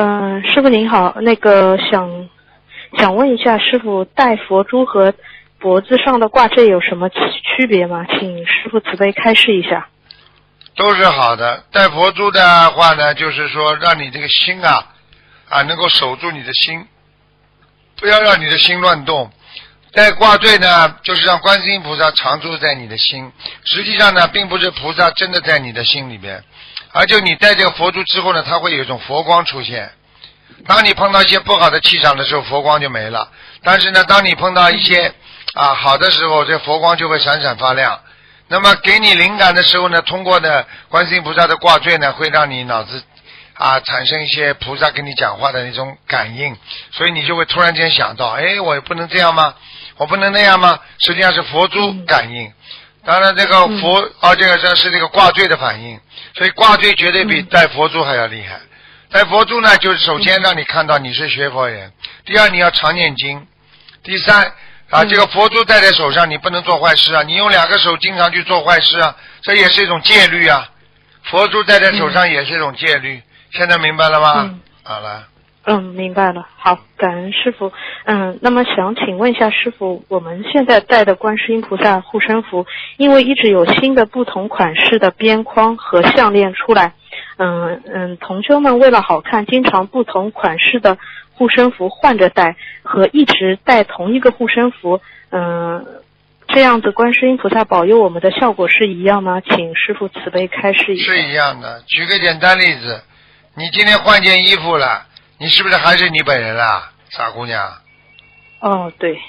嗯、师傅您好，那个想想问一下，师傅戴佛珠和脖子上的挂坠有什么区区别吗？请师傅慈悲开示一下。都是好的。戴佛珠的话呢，就是说让你这个心啊啊能够守住你的心，不要让你的心乱动。戴挂坠呢，就是让观世音菩萨常住在你的心。实际上呢，并不是菩萨真的在你的心里边，而就你戴这个佛珠之后呢，它会有一种佛光出现。当你碰到一些不好的气场的时候，佛光就没了。但是呢，当你碰到一些啊好的时候，这佛光就会闪闪发亮。那么给你灵感的时候呢，通过呢观世音菩萨的挂坠呢，会让你脑子啊产生一些菩萨跟你讲话的那种感应，所以你就会突然间想到，哎，我也不能这样吗？我不能那样吗？实际上是佛珠感应。当然，这个佛啊，这个这是这个挂坠的反应，所以挂坠绝对比戴佛珠还要厉害。戴佛珠呢，就是首先让你看到你是学佛人，第二你要常念经，第三啊，这个佛珠戴在手上，你不能做坏事啊！你用两个手经常去做坏事啊，这也是一种戒律啊。佛珠戴在手上也是一种戒律，现在明白了吗？嗯好了，嗯，明白了。好，感恩师傅。嗯，那么想请问一下师傅，我们现在戴的观世音菩萨护身符，因为一直有新的不同款式的边框和项链出来，嗯嗯，同修们为了好看，经常不同款式的护身符换着戴，和一直戴同一个护身符，嗯。这样子，观世音菩萨保佑我们的效果是一样吗？请师傅慈悲开示一下。是一样的。举个简单例子，你今天换件衣服了，你是不是还是你本人啊，傻姑娘？哦，对，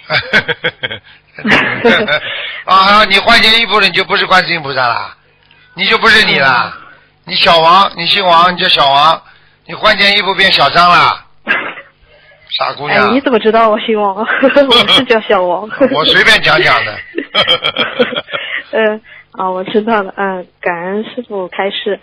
啊，你换件衣服了，你就不是观世音菩萨啦，你就不是你啦。你小王，你姓王，你叫小王，你换件衣服变小张了，傻姑哎，娘你。怎么知道我姓王？我是叫小王。我随便讲讲的。嗯，啊，我知道了。嗯，感恩师傅开示。